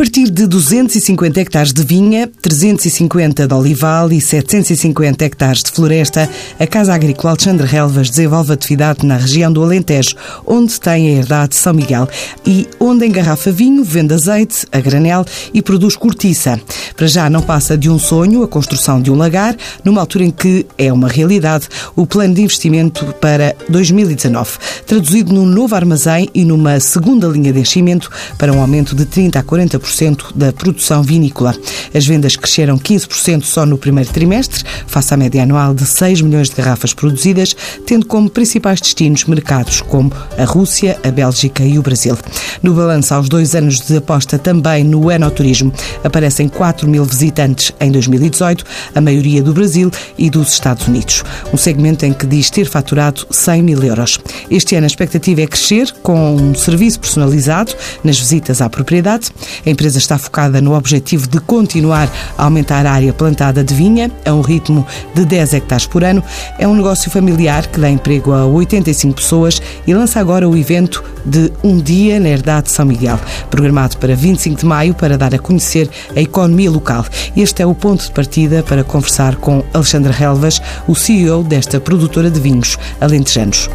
Partir de 250 hectares de vinha, 350 de olival e 750 hectares de floresta, a Casa Agrícola Alexandre Relvas desenvolve atividade na região do Alentejo, onde tem a herdade de São Miguel e onde engarrafa vinho, vende azeite a granel e produz cortiça. Para já não passa de um sonho a construção de um lagar, numa altura em que é uma realidade o plano de investimento para 2019, traduzido num novo armazém e numa segunda linha de enchimento para um aumento de 30 a 40 da produção vinícola. As vendas cresceram 15% só no primeiro trimestre, face à média anual de 6 milhões de garrafas produzidas, tendo como principais destinos mercados como a Rússia, a Bélgica e o Brasil. No balanço aos dois anos de aposta também no enoturismo, aparecem 4 mil visitantes em 2018, a maioria do Brasil e dos Estados Unidos. Um segmento em que diz ter faturado 100 mil euros. Este ano a expectativa é crescer com um serviço personalizado nas visitas à propriedade. A empresa está focada no objetivo de continuar a aumentar a área plantada de vinha a um ritmo de 10 hectares por ano. É um negócio familiar que dá emprego a 85 pessoas e lança agora o evento de Um Dia na Herdade de São Miguel, programado para 25 de maio para dar a conhecer a economia local. Este é o ponto de partida para conversar com Alexandre Relvas, o CEO desta produtora de vinhos alentejanos.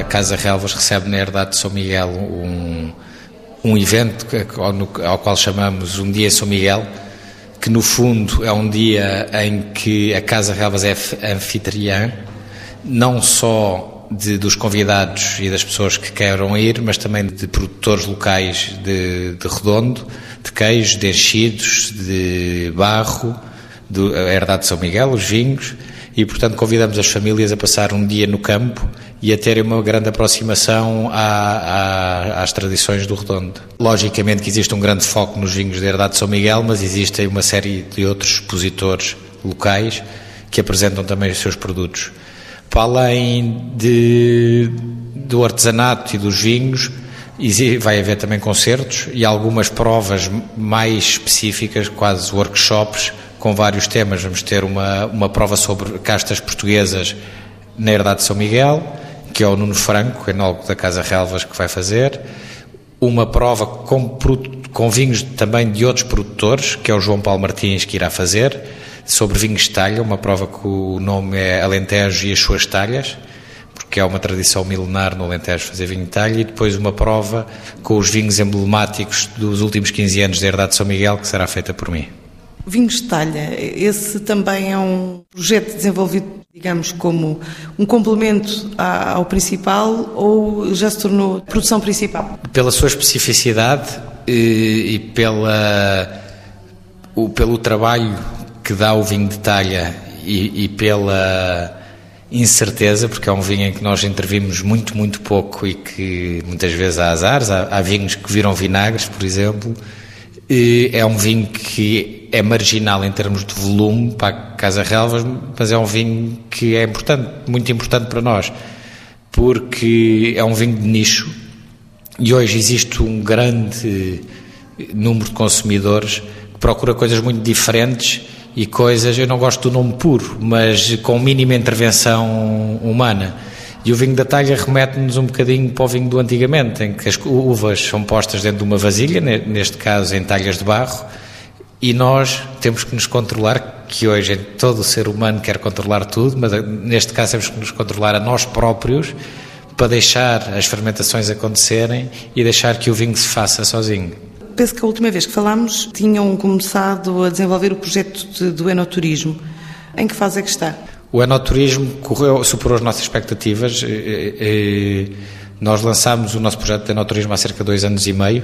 A Casa Relvas recebe na Herdade de São Miguel um, um evento ao, qual chamamos Um Dia São Miguel, que no fundo é um dia em que a Casa Relvas é anfitriã, não só de, dos convidados e das pessoas que queiram ir, mas também de produtores locais de, de redondo, de queijos, de enchidos, de barro, do, a herdade de São Miguel, os vinhos, e portanto convidamos as famílias a passar um dia no campo e a terem uma grande aproximação à, à, às tradições do Redondo. Logicamente que existe um grande foco nos vinhos da herdade de São Miguel, mas existe uma série de outros expositores locais que apresentam também os seus produtos. Para além de, do artesanato e dos vinhos, vai haver também concertos e algumas provas mais específicas, quase workshops, com vários temas. Vamos ter uma, uma prova sobre castas portuguesas na Herdade de São Miguel, que é o Nuno Franco, enólogo da Casa Relvas, que vai fazer. Uma prova com, com vinhos também de outros produtores, que é o João Paulo Martins, que irá fazer, sobre vinhos de talha, uma prova que o nome é Alentejo e as suas talhas, porque é uma tradição milenar no Alentejo fazer vinho de talha, e depois uma prova com os vinhos emblemáticos dos últimos 15 anos da Herdade de São Miguel, que será feita por mim. Vinhos de talha, esse também é um projeto desenvolvido, digamos, como um complemento ao principal ou já se tornou produção principal? Pela sua especificidade e, e pela, o, pelo trabalho que dá o vinho de talha e, e pela incerteza, porque é um vinho em que nós intervimos muito, muito pouco e que muitas vezes há azares, há, há vinhos que viram vinagres, por exemplo, é um vinho que é marginal em termos de volume para a Casa Relvas, mas é um vinho que é importante, muito importante para nós, porque é um vinho de nicho e hoje existe um grande número de consumidores que procura coisas muito diferentes e coisas, eu não gosto do nome puro, mas com mínima intervenção humana. E o vinho da talha remete-nos um bocadinho para o vinho do antigamente, em que as uvas são postas dentro de uma vasilha, neste caso em talhas de barro, e nós temos que nos controlar, que hoje todo ser humano quer controlar tudo, mas neste caso temos que nos controlar a nós próprios para deixar as fermentações acontecerem e deixar que o vinho se faça sozinho. Penso que a última vez que falámos tinham começado a desenvolver o projeto de, do enoturismo. Em que fase é que está? O enoturismo correu, superou as nossas expectativas. Nós lançámos o nosso projeto de enoturismo há cerca de dois anos e meio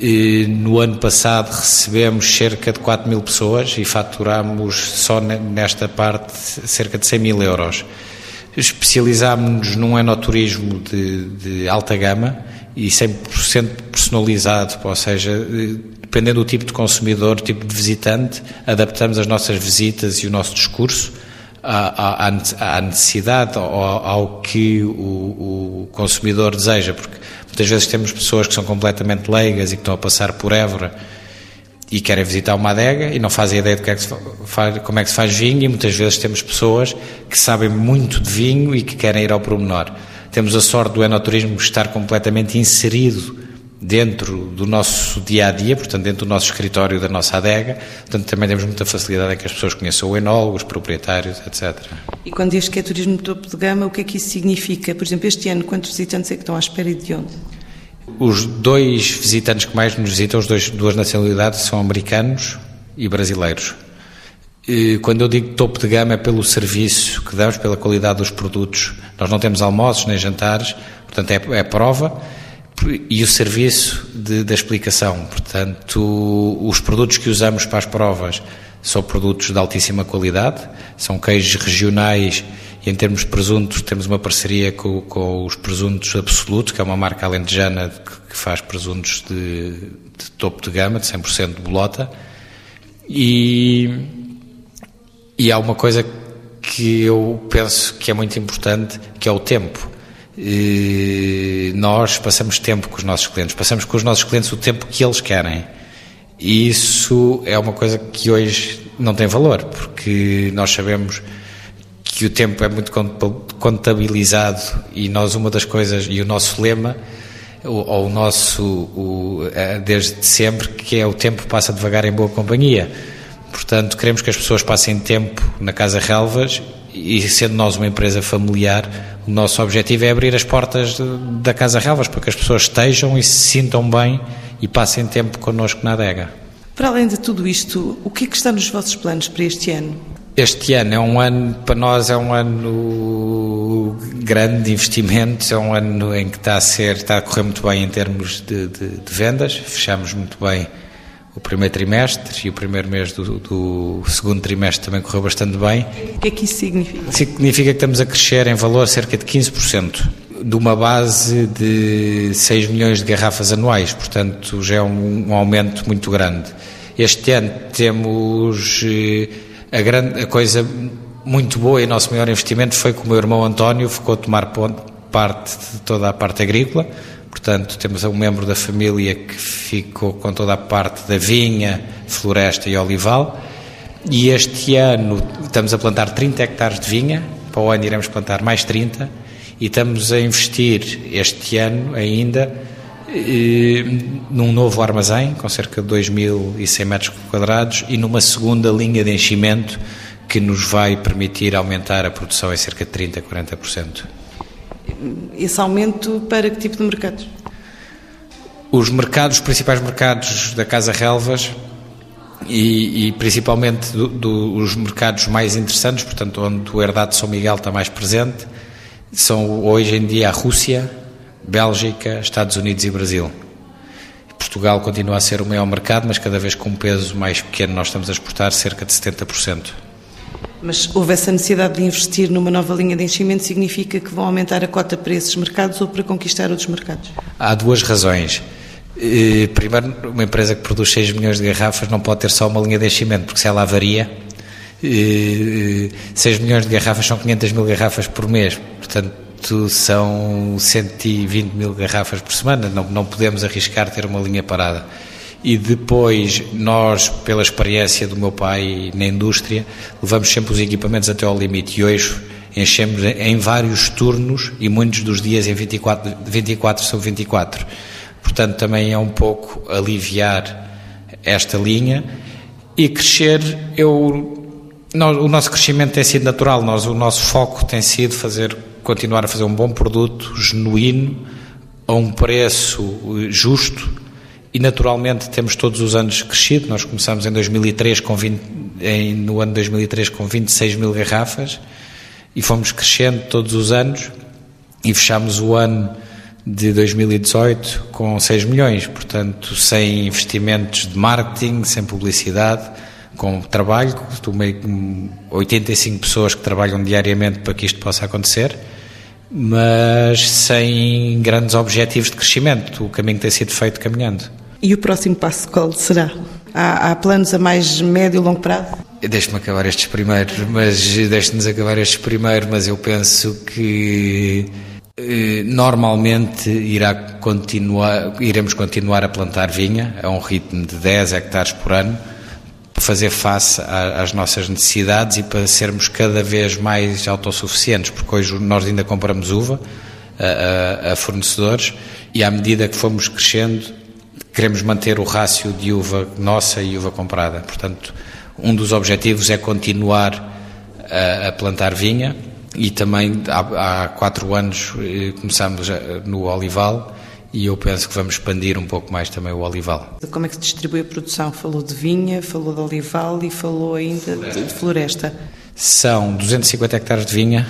e no ano passado recebemos cerca de 4 mil pessoas e faturamos só nesta parte cerca de 100 mil euros. Especializámos-nos num enoturismo de, de alta gama e 100% personalizado, ou seja, dependendo do tipo de consumidor, tipo de visitante, adaptamos as nossas visitas e o nosso discurso à, à, necessidade, ao, ao que o, o, consumidor deseja, porque muitas vezes temos pessoas que são completamente leigas e que estão a passar por Évora e querem visitar uma adega e não fazem ideia de que é que faz, como é que se faz vinho e muitas vezes temos pessoas que sabem muito de vinho e que querem ir ao pormenor. Temos a sorte do enoturismo estar completamente inserido dentro do nosso dia a dia, portanto, dentro do nosso escritório, da nossa adega. Portanto, também temos muita facilidade em que as pessoas conheçam o enólogo, os proprietários, etc. E quando diz que é turismo topo de gama, o que é que isso significa? Por exemplo, este ano, quantos visitantes é que estão à espera e de onde? Os dois visitantes que mais nos visitam, as duas nacionalidades, são americanos e brasileiros. Quando eu digo topo de gama é pelo serviço que damos, pela qualidade dos produtos. Nós não temos almoços nem jantares, portanto é, é prova e o serviço de, da explicação. Portanto, os produtos que usamos para as provas são produtos de altíssima qualidade, são queijos regionais e em termos de presuntos temos uma parceria com, com os Presuntos Absoluto, que é uma marca alentejana que, que faz presuntos de, de topo de gama, de 100% de bolota. E e há uma coisa que eu penso que é muito importante, que é o tempo. Nós passamos tempo com os nossos clientes, passamos com os nossos clientes o tempo que eles querem. E isso é uma coisa que hoje não tem valor, porque nós sabemos que o tempo é muito contabilizado e nós uma das coisas e o nosso lema ou o nosso o, desde sempre que é o tempo passa devagar em boa companhia Portanto, queremos que as pessoas passem tempo na Casa Relvas e, sendo nós uma empresa familiar, o nosso objetivo é abrir as portas da Casa Relvas para que as pessoas estejam e se sintam bem e passem tempo connosco na adega. Para além de tudo isto, o que é que está nos vossos planos para este ano? Este ano é um ano, para nós é um ano grande de investimentos, é um ano em que está a ser, está a correr muito bem em termos de, de, de vendas, fechamos muito bem o primeiro trimestre e o primeiro mês do, do, segundo trimestre também correu bastante bem. O que é que isso significa? Significa que estamos a crescer em valor cerca de 15%, de uma base de 6 milhões de garrafas anuais, portanto já é um, um aumento muito grande. Este ano temos eh, a, grande, a coisa muito boa e o nosso maior investimento foi que o meu irmão António ficou a tomar parte de toda a parte agrícola, Portanto, temos um membro da família que ficou com toda a parte da vinha, floresta e olival. E este ano estamos a plantar 30 hectares de vinha, para o ano iremos plantar mais 30, e estamos a investir este ano ainda eh, num novo armazém, com cerca de 2.100 metros quadrados, e numa segunda linha de enchimento que nos vai permitir aumentar a produção em cerca de 30% a 40% esse aumento para que tipo de mercados? Os mercados, os principais mercados da Casa Relvas e, e principalmente do, do, os mercados mais interessantes, portanto, onde o herdade de São Miguel está mais presente, são hoje em dia a Rússia, Bélgica, Estados Unidos e Brasil. Portugal continua a ser o maior mercado, mas cada vez com um peso mais pequeno, nós estamos a exportar cerca de 70%. Mas houve essa necessidade de investir numa nova linha de enchimento, significa que vão aumentar a cota para esses mercados ou para conquistar outros mercados? Há duas razões. Primeiro, uma empresa que produz 6 milhões de garrafas não pode ter só uma linha de enchimento, porque se ela avaria, 6 milhões de garrafas são 500 mil garrafas por mês, portanto são 120 mil garrafas por semana, não, não podemos arriscar ter uma linha parada e depois nós, pela experiência do meu pai na indústria, levamos sempre os equipamentos até ao limite. E hoje enchemos em vários turnos e muitos dos dias em 24, 24 sobre 24. Portanto, também é um pouco aliviar esta linha e crescer, eu, nós, o nosso crescimento tem sido natural, nós, o nosso foco tem sido fazer, continuar a fazer um bom produto, genuíno, a um preço justo, e naturalmente temos todos os anos crescido. Nós começamos em 2003 com 20, em, no ano 2003 com 26 mil garrafas e fomos crescendo todos os anos e fechamos o ano de 2018 com 6 milhões, portanto, sem investimentos de marketing, sem publicidade, com trabalho, com 85 pessoas que trabalham diariamente para que isto possa acontecer mas sem grandes objetivos de crescimento. O caminho tem sido feito caminhando. E o próximo passo qual será? Há, há planos a mais médio e longo prazo? Deixe-me acabar estes primeiros, mas deixe-nos acabar estes primeiros, mas eu penso que eh, normalmente irá continuar, iremos continuar a plantar vinha a um ritmo de 10 hectares por ano para fazer face às nossas necessidades e para sermos cada vez mais autossuficientes, porque hoje nós ainda compramos uva a, a, a fornecedores e à medida que fomos crescendo queremos manter o rácio de uva nossa e uva comprada. Portanto, um dos objetivos é continuar a, a plantar vinha e também há, há quatro anos eh, começamos no olival e eu penso que vamos expandir um pouco mais também o olival. Como é que se distribui a produção? Falou de vinha, falou de olival e falou ainda de, de floresta. São 250 hectares de vinha,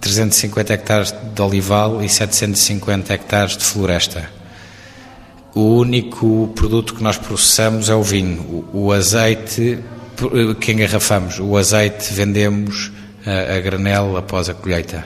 350 hectares de olival e 750 hectares de floresta. O único produto que nós processamos é o vinho. O, o azeite eh, que engarrafamos, o azeite vendemos a, a granel após a colheita.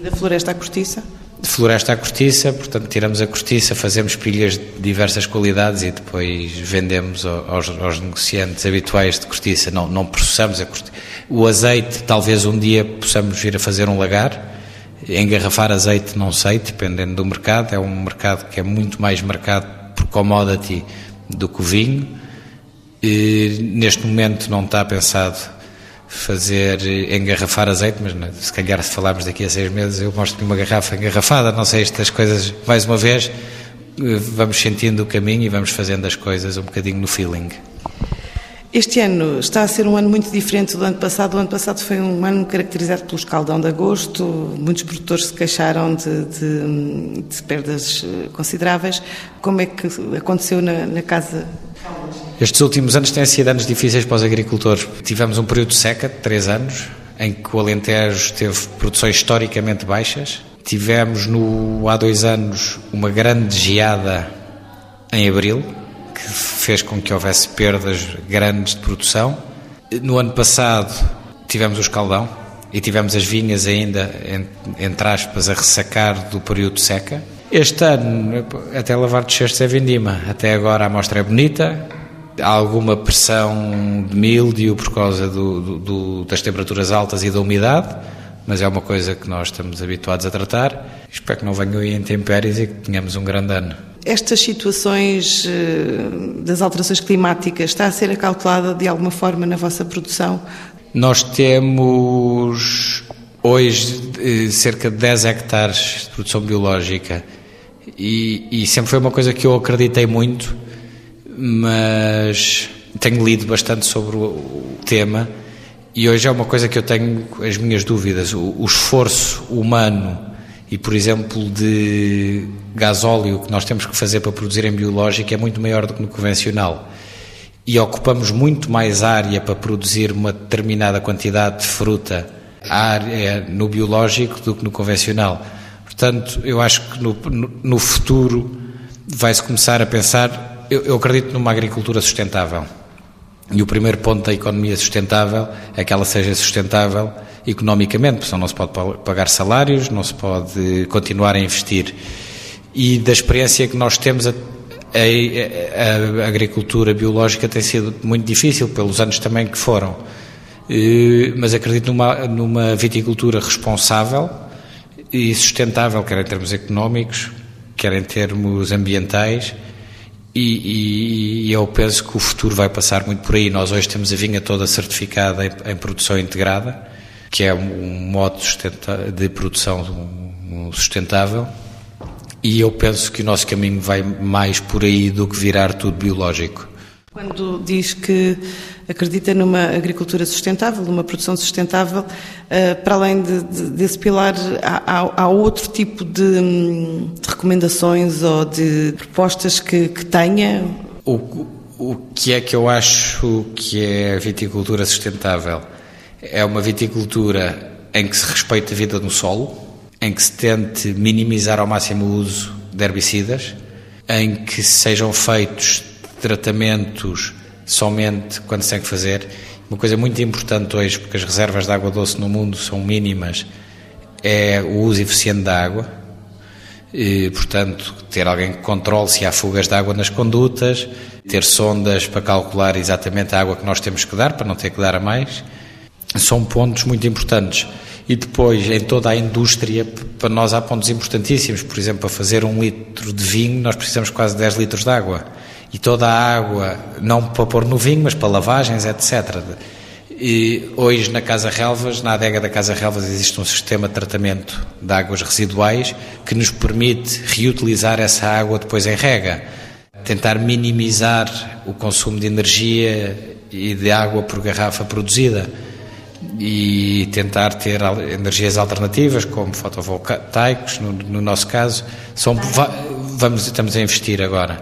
E da floresta à cortiça? de floresta à cortiça, portanto tiramos a cortiça, fazemos pilhas de diversas qualidades e depois vendemos aos, aos negociantes habituais de cortiça. Não, não processamos a cortiça. O azeite, talvez um dia possamos vir a fazer um lagar. Engarrafar azeite, não sei, dependendo do mercado. É um mercado que é muito mais marcado por commodity do que o vinho. E, neste momento não está pensado fazer engarrafar azeite, mas se calhar se falarmos daqui a seis meses eu mostro-lhe uma garrafa engarrafada, não sei, estas coisas, mais uma vez, eh, vamos sentindo o caminho e vamos fazendo as coisas um bocadinho no feeling. Este ano está a ser um ano muito diferente do ano passado. O ano passado foi um ano caracterizado pelo escaldão de agosto. Muitos produtores se queixaram de, de, de perdas eh, consideráveis. Como é que aconteceu na, na casa estes últimos anos têm sido anos difíceis para os agricultores. Tivemos um período de seca de três anos, em que o Alentejo teve produções historicamente baixas. Tivemos no, há dois anos uma grande geada em abril, que fez com que houvesse perdas grandes de produção. No ano passado tivemos o escaldão e tivemos as vinhas ainda, entre aspas, a ressacar do período de seca. Este ano, até lavar de cestos é vindima. Até agora a amostra é bonita, há alguma pressão de míldio por causa do, do, do, das temperaturas altas e da umidade, mas é uma coisa que nós estamos habituados a tratar. Espero que não venham aí intempéries e que tenhamos um grande ano. Estas situações eh, das alterações climáticas está a ser acautelada de alguma forma na vossa produção? Nós temos hoje eh, cerca de 10 hectares de produção biológica e, e sempre foi uma coisa que eu acreditei muito, mas tenho lido bastante sobre o tema e hoje é uma coisa que eu tenho as minhas dúvidas. O, o esforço humano e, por exemplo, de gasóleo que nós temos que fazer para produzir em biológico é muito maior do que no convencional. E ocupamos muito mais área para produzir uma determinada quantidade de fruta área no biológico do que no convencional. Portanto, eu acho que no, no, no futuro vai-se começar a pensar. Eu, eu acredito numa agricultura sustentável. E o primeiro ponto da economia sustentável é que ela seja sustentável economicamente, porque não se pode pagar salários, não se pode continuar a investir. E da experiência que nós temos, a, a, a agricultura biológica tem sido muito difícil, pelos anos também que foram. Mas acredito numa, numa viticultura responsável e sustentável, quer em termos económicos, quer em termos ambientais, e, e, eu penso que o futuro vai passar muito por aí. Nós hoje temos a vinha toda certificada em, em produção integrada, que é um modo de produção sustentável, e eu penso que o nosso caminho vai mais por aí do que virar tudo biológico. Quando diz que acredita numa agricultura sustentável, numa produção sustentável, eh, para além de, de, desse pilar, há, há outro tipo de, de, recomendações ou de propostas que, que tenha? O, o que é que eu acho que é a viticultura sustentável? É uma viticultura em que se respeita a vida no solo, em que se tente minimizar ao máximo o uso de herbicidas, em que sejam feitos tratamentos somente quando se tem que fazer. Uma coisa muito importante hoje, porque as reservas de água doce no mundo são mínimas, é o uso eficiente da água, e, portanto, ter alguém que controle se há fugas de água nas condutas, ter sondas para calcular exatamente a água que nós temos que dar, para não ter que dar a mais, são pontos muito importantes. E depois, em toda a indústria, para nós há pontos importantíssimos. Por exemplo, para fazer um litro de vinho, nós precisamos quase 10 litros de água. E toda a água, não para pôr no vinho, mas para lavagens, etc. E hoje, na Casa Relvas, na adega da Casa Relvas, existe um sistema de tratamento de águas residuais que nos permite reutilizar essa água depois em rega. Tentar minimizar o consumo de energia e de água por garrafa produzida e tentar ter energias alternativas, como fotovoltaicos, no, no nosso caso, são, vamos, estamos a investir agora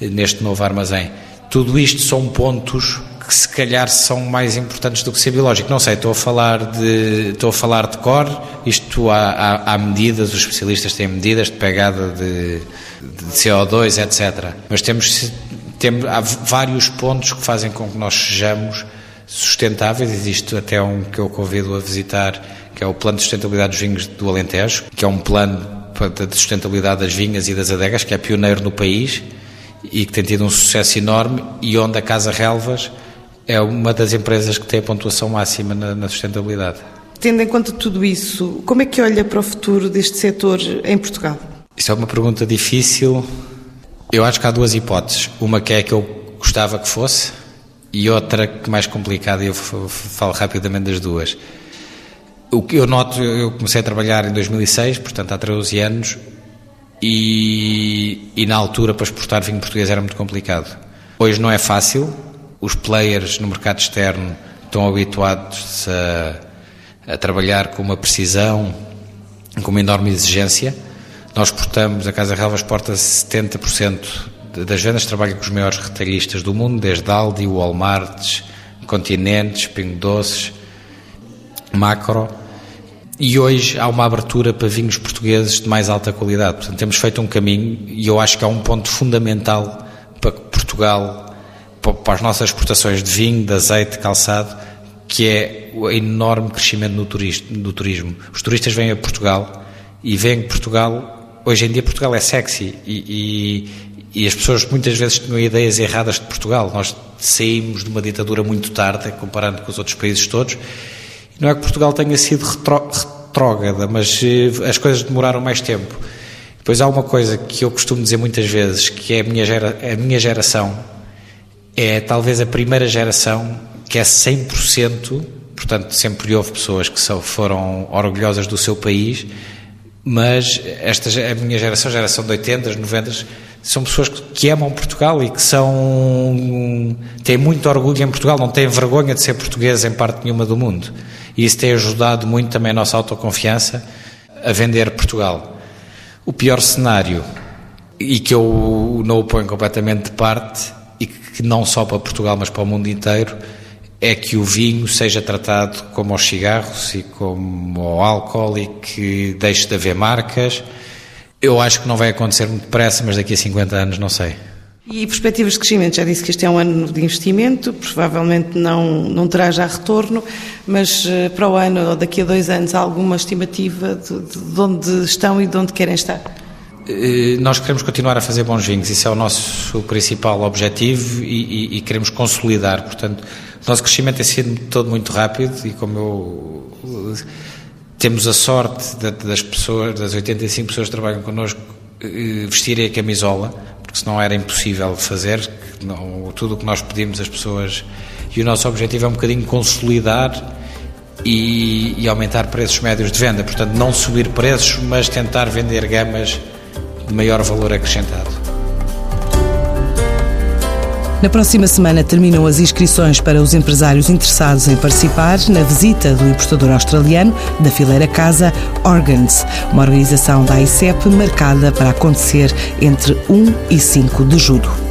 neste novo armazém. Tudo isto são pontos que se calhar são mais importantes do que ser biológico. Não sei, estou a falar de, estou a falar de cor, isto há, há, há medidas, os especialistas têm medidas de pegada de, de CO2, etc. Mas temos, temos, há vários pontos que fazem com que nós sejamos sustentáveis. Existe até um que eu convido a visitar, que é o Plano de Sustentabilidade dos Vinhos do Alentejo, que é um plano de sustentabilidade das vinhas e das adegas, que é pioneiro no país e que tem tido um sucesso enorme e onde a Casa Relvas é uma das empresas que tem a pontuação máxima na, na sustentabilidade. Tendo em conta tudo isso, como é que olha para o futuro deste setor em Portugal? Isso é uma pergunta difícil. Eu acho que há duas hipóteses. Uma que é que eu gostava que fosse, e outra que mais complicada, eu falo rapidamente das duas. O que eu noto, eu comecei a trabalhar em 2006, portanto há 13 anos, e, e na altura para exportar vinho português era muito complicado. Hoje não é fácil, os players no mercado externo estão habituados a, a trabalhar com uma precisão, com uma enorme exigência. Nós exportamos, a Casa Relva exporta 70% das vendas trabalha com os maiores retalhistas do mundo, desde Aldi, Walmart, Continentes, Pingo Doces, Macro. E hoje há uma abertura para vinhos portugueses de mais alta qualidade. Portanto, temos feito um caminho e eu acho que há um ponto fundamental para Portugal, para as nossas exportações de vinho, de azeite, de calçado, que é o enorme crescimento turismo, do turismo. Os turistas vêm a Portugal e veem que Portugal, hoje em dia Portugal é sexy e, e as pessoas muitas vezes tinham ideias erradas de Portugal. Nós saímos de uma ditadura muito tarde, comparando com os outros países todos. Não é que Portugal tenha sido retrógrada, mas eh, as coisas demoraram mais tempo. Depois há uma coisa que eu costumo dizer muitas vezes, que é a minha, gera, a minha geração, é talvez a primeira geração que é 100%, portanto sempre houve pessoas que foram orgulhosas do seu país, mas esta, a minha geração, geração de 80, 90, são pessoas que amam Portugal e que são têm muito orgulho em Portugal, não têm vergonha de ser portugueses em parte nenhuma do mundo. E isso tem ajudado muito também a nossa autoconfiança a vender Portugal. O pior cenário, e que eu não o ponho completamente de parte, e que não só para Portugal, mas para o mundo inteiro, é que o vinho seja tratado como os cigarros e como o álcool e que deixe de haver marcas eu acho que não vai acontecer muito depressa, mas daqui a 50 anos não sei. E perspectivas de crescimento? Já disse que este é um ano de investimento, provavelmente não, não terá já retorno, mas eh, para o ano ou daqui a dois anos há alguma estimativa de, de onde estão e de onde querem estar? Eh, nós queremos continuar a fazer bons vinhos, isso é o nosso principal objetivo e, e, e queremos consolidar. Portanto, o nosso crescimento tem sido todo muito rápido e, como eu temos a sorte das pessoas, das 85 pessoas que trabalham connosco, eh, vestirem a camisola, porque senão era impossível fazer. Não, tudo o que nós pedimos às pessoas. E o nosso objetivo é um bocadinho consolidar e, e aumentar preços médios de venda. Portanto, não subir preços, mas tentar vender gamas de maior valor acrescentado. Na próxima semana terminam as inscrições para os empresários interessados em participar na visita do importador australiano da fileira Casa Organs, uma organização da ICEP marcada para acontecer entre 1 e 5 de julho.